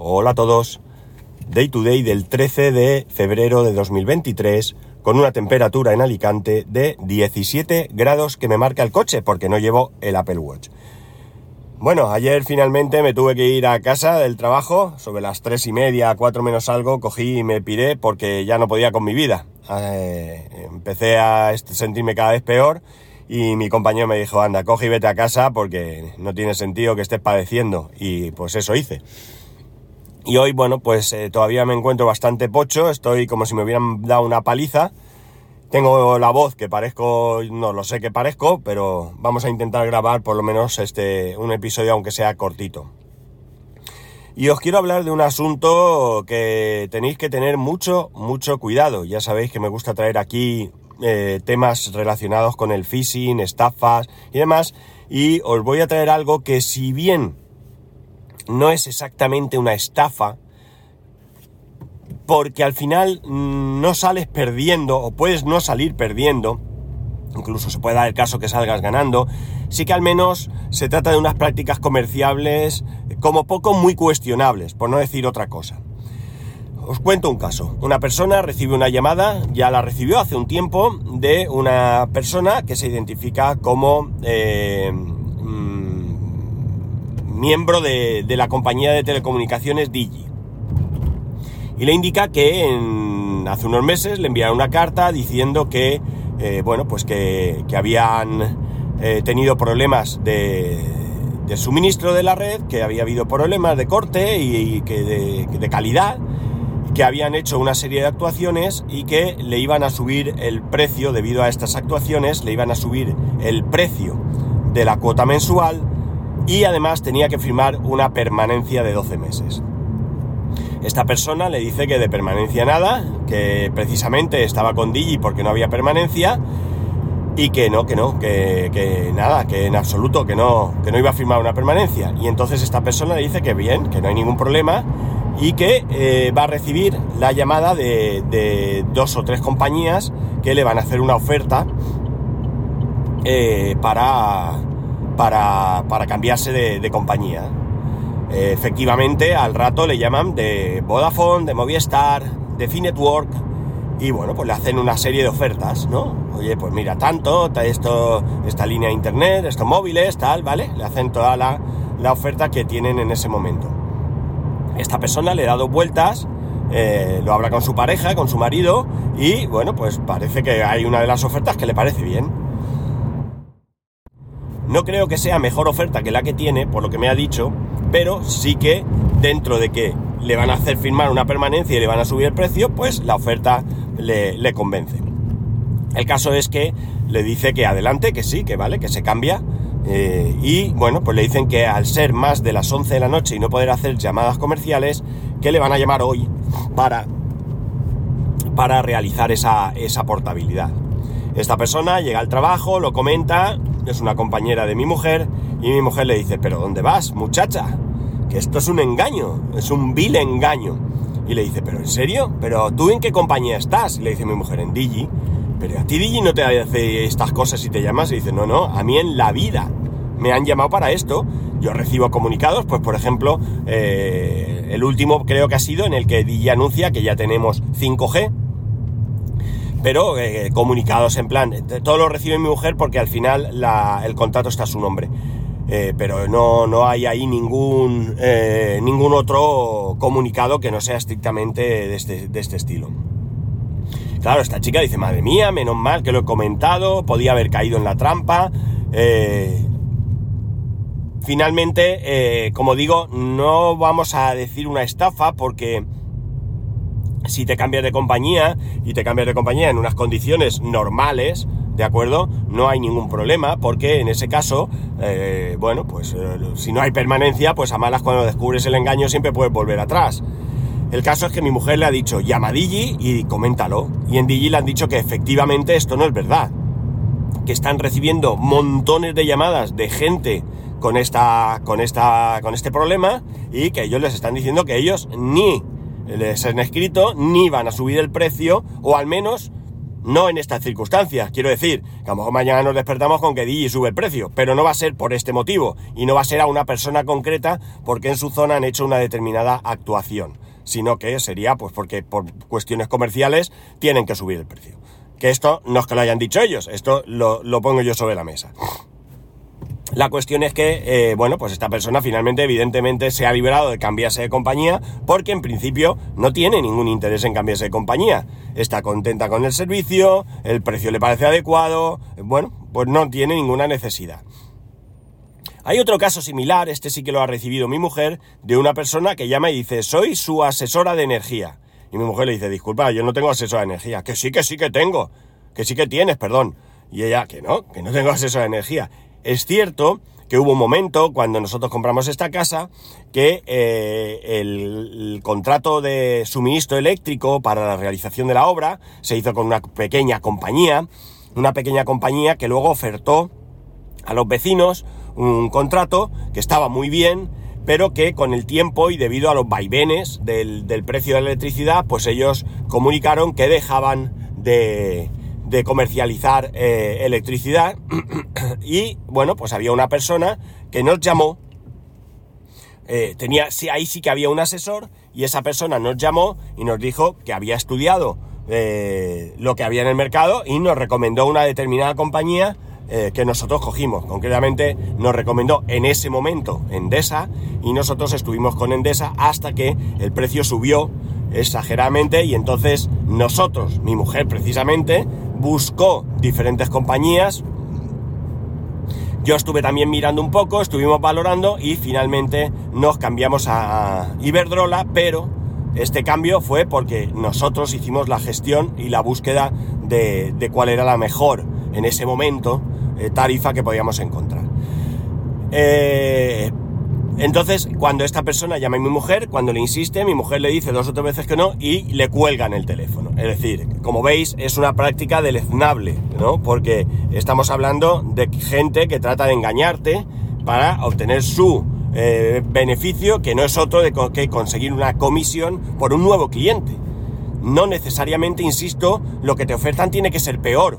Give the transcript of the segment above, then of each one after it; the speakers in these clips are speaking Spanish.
Hola a todos. Day to day del 13 de febrero de 2023 con una temperatura en Alicante de 17 grados que me marca el coche porque no llevo el Apple Watch. Bueno, ayer finalmente me tuve que ir a casa del trabajo, sobre las 3 y media, 4 menos algo, cogí y me piré porque ya no podía con mi vida. Eh, empecé a sentirme cada vez peor y mi compañero me dijo, anda, coge y vete a casa porque no tiene sentido que estés padeciendo. Y pues eso hice. Y hoy, bueno, pues eh, todavía me encuentro bastante pocho, estoy como si me hubieran dado una paliza. Tengo la voz que parezco, no lo sé que parezco, pero vamos a intentar grabar por lo menos este, un episodio aunque sea cortito. Y os quiero hablar de un asunto que tenéis que tener mucho, mucho cuidado. Ya sabéis que me gusta traer aquí eh, temas relacionados con el phishing, estafas y demás. Y os voy a traer algo que si bien no es exactamente una estafa, porque al final mm, no sales perdiendo o puedes no salir perdiendo, incluso se puede dar el caso que salgas ganando, sí que al menos se trata de unas prácticas comerciables como poco muy cuestionables, por no decir otra cosa. Os cuento un caso. Una persona recibe una llamada, ya la recibió hace un tiempo, de una persona que se identifica como eh, miembro de, la compañía de telecomunicaciones Digi. Y le indica que hace unos meses le enviaron una carta diciendo que, eh, bueno, pues que, habían eh, tenido problemas de, suministro de la red, que había habido problemas de corte y, que de, de calidad, que habían hecho una serie de actuaciones y que le iban a subir el precio, debido a estas actuaciones, le iban a subir el precio de la cuota mensual y además tenía que firmar una permanencia de 12 meses. Esta persona le dice que de permanencia nada, que precisamente estaba con Digi porque no había permanencia y que no, que no, que, nada, que en absoluto, que no, que no iba a firmar una permanencia. Y entonces esta persona le dice que bien, que no hay ningún problema y que eh, va a recibir la llamada de, dos o tres compañías que le van a hacer una oferta eh, para, para, cambiarse de, compañía. Eh, efectivamente, al rato le llaman de Vodafone, de Movistar, de Finetwork y bueno, pues le hacen una serie de ofertas, ¿no? Oye, pues mira, tanto, esto, esta línea de internet, estos móviles, tal, ¿vale? Le hacen toda la, oferta que tienen en ese momento. Esta persona le da dos vueltas, eh, lo habla con su pareja, con su marido, y bueno, pues parece que hay una de las ofertas que le parece bien. No creo que sea mejor oferta que la que tiene, por lo que me ha dicho, pero sí que dentro de que le van a hacer firmar una permanencia y le van a subir el precio, pues la oferta le, convence. El caso es que le dice que adelante, que sí, que vale, que se cambia. Eh, y bueno, pues le dicen que al ser más de las 11 de la noche y no poder hacer llamadas comerciales, que le van a llamar hoy para, para realizar esa, esa portabilidad. Esta persona llega al trabajo, lo comenta, es una compañera de mi mujer, y mi mujer le dice, pero ¿dónde vas, muchacha? Que esto es un engaño, es un vil engaño. Y le dice, ¿pero en serio? ¿Pero tú en qué compañía estás? Y le dice mi mujer, en Digi. Pero a ti Digi no te hace estas cosas y te llamas. Y dice, no, no, a mí en la vida me han llamado para esto. Yo recibo comunicados, pues por ejemplo, eh, el último creo que ha sido en el que Digi anuncia que ya tenemos 5G pero eh, comunicados en plan, todo lo recibe mi mujer porque al final el contrato está a su nombre. Eh, pero no, no, hay ahí ningún, eh, ningún otro comunicado que no sea estrictamente de este, de este, estilo. Claro, esta chica dice, madre mía, menos mal que lo he comentado, podía haber caído en la trampa. finalmente, como digo, no vamos a decir una estafa porque si te cambias de compañía y te cambias de compañía en unas condiciones normales, ¿de acuerdo? No hay ningún problema porque en ese caso, eh, bueno, pues eh, si no hay permanencia, pues a malas cuando descubres el engaño siempre puedes volver atrás. El caso es que mi mujer le ha dicho, llama a Digi y coméntalo. Y en Digi le han dicho que efectivamente esto no es verdad. Que están recibiendo montones de llamadas de gente con esta, con esta, con este problema y que ellos les están diciendo que ellos ni les han escrito, ni van a subir el precio, o al menos no en estas circunstancias. Quiero decir, que a lo mejor mañana nos despertamos con que Digi sube el precio, pero no va a ser por este motivo y no va a ser a una persona concreta porque en su zona han hecho una determinada actuación, sino que sería pues porque por cuestiones comerciales tienen que subir el precio. Que esto no es que lo hayan dicho ellos, esto lo, lo pongo yo sobre la mesa. La cuestión es que, eh, bueno, pues esta persona finalmente, evidentemente, se ha liberado de cambiarse de compañía porque en principio no tiene ningún interés en cambiarse de compañía. Está contenta con el servicio, el precio le parece adecuado, bueno, pues no tiene ninguna necesidad. Hay otro caso similar, este sí que lo ha recibido mi mujer, de una persona que llama y dice, soy su asesora de energía. Y mi mujer le dice, disculpa, yo no tengo asesora de energía. Que sí, que sí que tengo. Que sí que tienes, perdón. Y ella, que no, que no tengo asesora de energía. Es cierto que hubo un momento cuando nosotros compramos esta casa que eh, el, contrato de suministro eléctrico para la realización de la obra se hizo con una pequeña compañía, una pequeña compañía que luego ofertó a los vecinos un contrato que estaba muy bien, pero que con el tiempo y debido a los vaivenes del, del precio de la electricidad, pues ellos comunicaron que dejaban de, de comercializar eh, electricidad y bueno, pues había una persona que nos llamó, eh, tenía, sí, ahí sí que había un asesor y esa persona nos llamó y nos dijo que había estudiado eh, lo que había en el mercado y nos recomendó una determinada compañía que nosotros cogimos. Concretamente nos recomendó en ese momento Endesa y nosotros estuvimos con Endesa hasta que el precio subió exageradamente y entonces nosotros, mi mujer precisamente, buscó diferentes compañías. Yo estuve también mirando un poco, estuvimos valorando y finalmente nos cambiamos a Iberdrola, pero este cambio fue porque nosotros hicimos la gestión y la búsqueda de, cuál era la mejor en ese momento eh, tarifa que podíamos encontrar. Eh, entonces, cuando esta persona llama a mi mujer, cuando le insiste, mi mujer le dice dos o tres veces que no y le cuelgan el teléfono. Es decir, como veis, es una práctica deleznable, ¿no? Porque estamos hablando de gente que trata de engañarte para obtener su eh, beneficio, que no es otro de que conseguir una comisión por un nuevo cliente. No necesariamente, insisto, lo que te ofertan tiene que ser peor,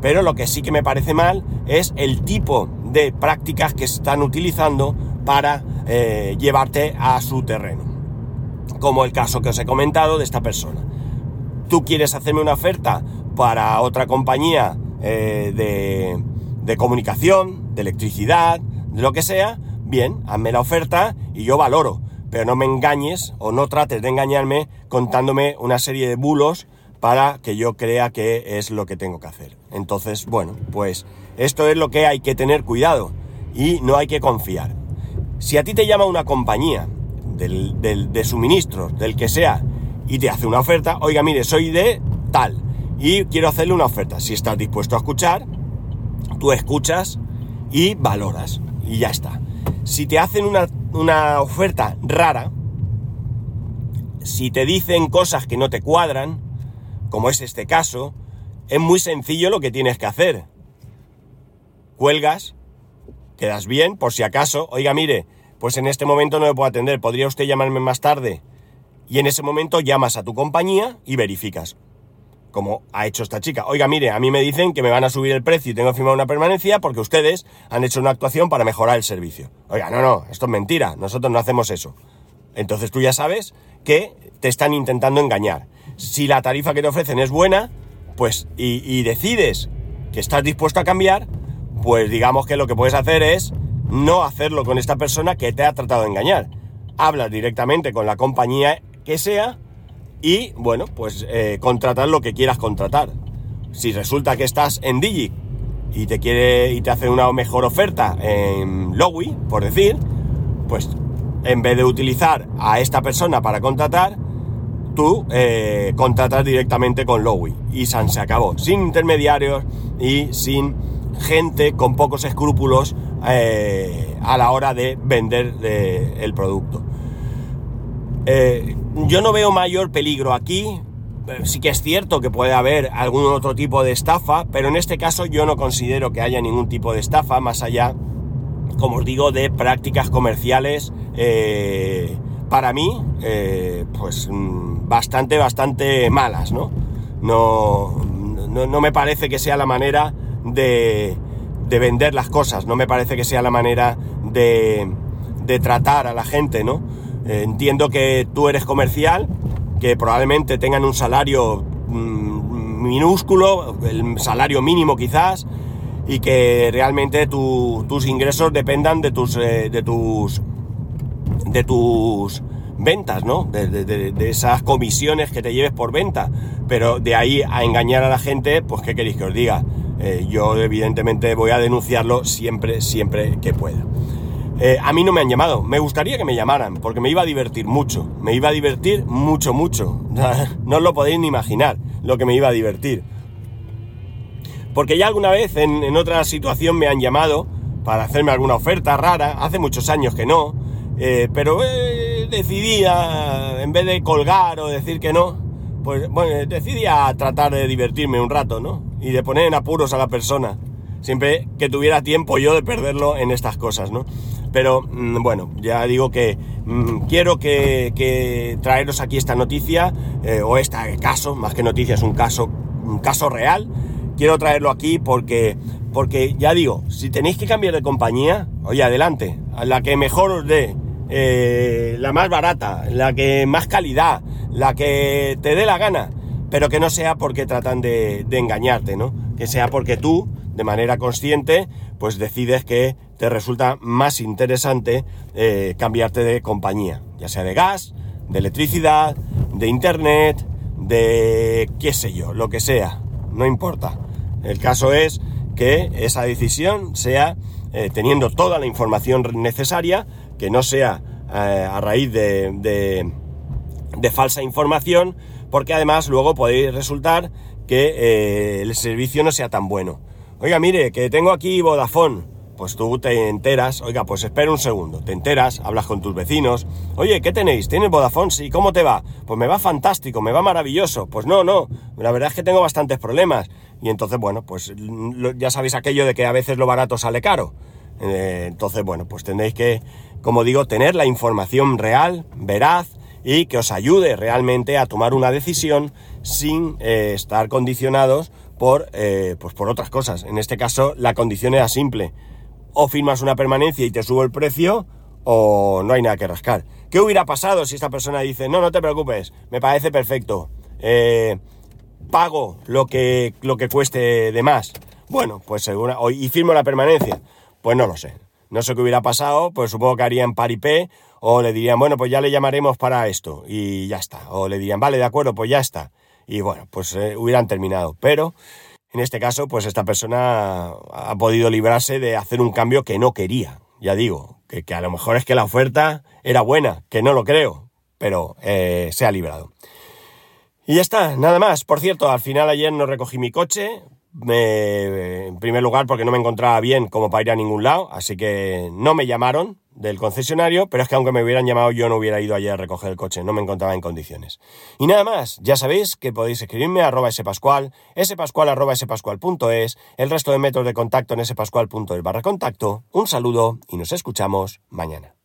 pero lo que sí que me parece mal es el tipo de prácticas que están utilizando para eh, llevarte a su terreno. Como el caso que os he comentado de esta persona. Tú quieres hacerme una oferta para otra compañía eh, de, de comunicación, de electricidad, de lo que sea, bien, hazme la oferta y yo valoro. Pero no me engañes o no trates de engañarme contándome una serie de bulos para que yo crea que es lo que tengo que hacer. Entonces, bueno, pues esto es lo que hay que tener cuidado y no hay que confiar. Si a ti te llama una compañía de suministros, del que sea, y te hace una oferta, oiga, mire, soy de tal y quiero hacerle una oferta. Si estás dispuesto a escuchar, tú escuchas y valoras y ya está. Si te hacen una, una oferta rara, si te dicen cosas que no te cuadran, como es este caso, es muy sencillo lo que tienes que hacer. Cuelgas quedas bien, por si acaso, oiga, mire, pues en este momento no me puedo atender, ¿podría usted llamarme más tarde? Y en ese momento llamas a tu compañía y verificas, como ha hecho esta chica. Oiga, mire, a mí me dicen que me van a subir el precio y tengo firmar una permanencia porque ustedes han hecho una actuación para mejorar el servicio. Oiga, no, no, esto es mentira, nosotros no hacemos eso. Entonces tú ya sabes que te están intentando engañar. Si la tarifa que te ofrecen es buena, pues y decides que estás dispuesto a cambiar, pues digamos que lo que puedes hacer es no hacerlo con esta persona que te ha tratado de engañar. Hablas directamente con la compañía que sea y, bueno, pues eh, contratar lo que quieras contratar. Si resulta que estás en Digi y te quiere y te hace una mejor oferta en Lowy, por decir, pues en vez de utilizar a esta persona para contratar, tú eh, contratas directamente con Lowy y San se acabó, sin intermediarios y sin gente con pocos escrúpulos eh, a la hora de vender eh, el producto. Eh, yo no veo mayor peligro aquí. Sí que es cierto que puede haber algún otro tipo de estafa, pero en este caso yo no considero que haya ningún tipo de estafa más allá, como os digo, de prácticas comerciales para mí, pues mm, bastante, bastante malas, ¿no? No, no, no me parece que sea la manera de, de, vender las cosas, no me parece que sea la manera de, de tratar a la gente, ¿no? Entiendo que tú eres comercial, que probablemente tengan un salario mmm, minúsculo, el salario mínimo quizás, y que realmente tu, tus ingresos dependan de tus, eh, de tus, de tus ventas, ¿no? De, de, de, esas comisiones que te lleves por venta. Pero de ahí a engañar a la gente, pues ¿qué queréis que os diga? Eh, yo evidentemente voy a denunciarlo siempre, siempre que pueda. Eh, a mí no me han llamado, me gustaría que me llamaran, porque me iba a divertir mucho, me iba a divertir mucho, mucho. no os lo podéis ni imaginar lo que me iba a divertir. Porque ya alguna vez en, otra situación me han llamado para hacerme alguna oferta rara, hace muchos años que no, eh, pero decidí, a, en vez de colgar o decir que no, pues bueno, decidí a tratar de divertirme un rato, ¿no? Y de poner en apuros a la persona. Siempre que tuviera tiempo yo de perderlo en estas cosas, ¿no? Pero mmm, bueno, ya digo que mmm, quiero que, que, traeros aquí esta noticia, eh, o este caso, más que noticia, es un caso, un caso real. Quiero traerlo aquí porque, porque ya digo, si tenéis que cambiar de compañía, oye, adelante, a la que mejor os dé, eh, la más barata, la que más calidad, la que te dé la gana, pero que no sea porque tratan de, de engañarte, ¿no? Que sea porque tú, de manera consciente, pues decides que te resulta más interesante eh, cambiarte de compañía, ya sea de gas, de electricidad, de internet, de qué sé yo, lo que sea, no importa. El caso es que esa decisión sea eh, teniendo toda la información necesaria, que no sea eh, a raíz de, de, de, falsa información, porque además luego puede resultar que eh, el servicio no sea tan bueno. Oiga, mire, que tengo aquí Vodafone. Pues tú te enteras, oiga, pues espera un segundo, te enteras, hablas con tus vecinos, oye, ¿qué tenéis? ¿Tienes Vodafone? Sí, ¿cómo te va? Pues me va fantástico, me va maravilloso. Pues no, no, la verdad es que tengo bastantes problemas. Y entonces, bueno, pues ya sabéis aquello de que a veces lo barato sale caro. Eh, entonces, bueno, pues tendréis que, como digo, tener la información real, veraz y que os ayude realmente a tomar una decisión sin eh, estar condicionados por, eh, pues por otras cosas. En este caso, la condición era simple. O firmas una permanencia y te subo el precio, o no hay nada que rascar. ¿Qué hubiera pasado si esta persona dice, no, no te preocupes, me parece perfecto, eh, pago lo que, lo que cueste de más? Bueno, pues segura, y firmo la permanencia. Pues no lo sé. No sé qué hubiera pasado, pues supongo que harían paripé o le dirían, bueno, pues ya le llamaremos para esto y ya está. O le dirían, vale, de acuerdo, pues ya está. Y bueno, pues eh, hubieran terminado. Pero en este caso, pues esta persona ha podido librarse de hacer un cambio que no quería. Ya digo, que, que a lo mejor es que la oferta era buena, que no lo creo, pero eh, se ha librado. Y ya está, nada más. Por cierto, al final ayer no recogí mi coche, en primer lugar porque no me encontraba bien como para ir a ningún lado, así que no me llamaron del concesionario, pero es que aunque me hubieran llamado yo no hubiera ido ayer a recoger el coche, no me encontraba en condiciones. Y nada más, ya sabéis que podéis escribirme a arroba spascual, arroba spascual.es, el resto de métodos de contacto en spascual.es barra contacto. Un saludo y nos escuchamos mañana.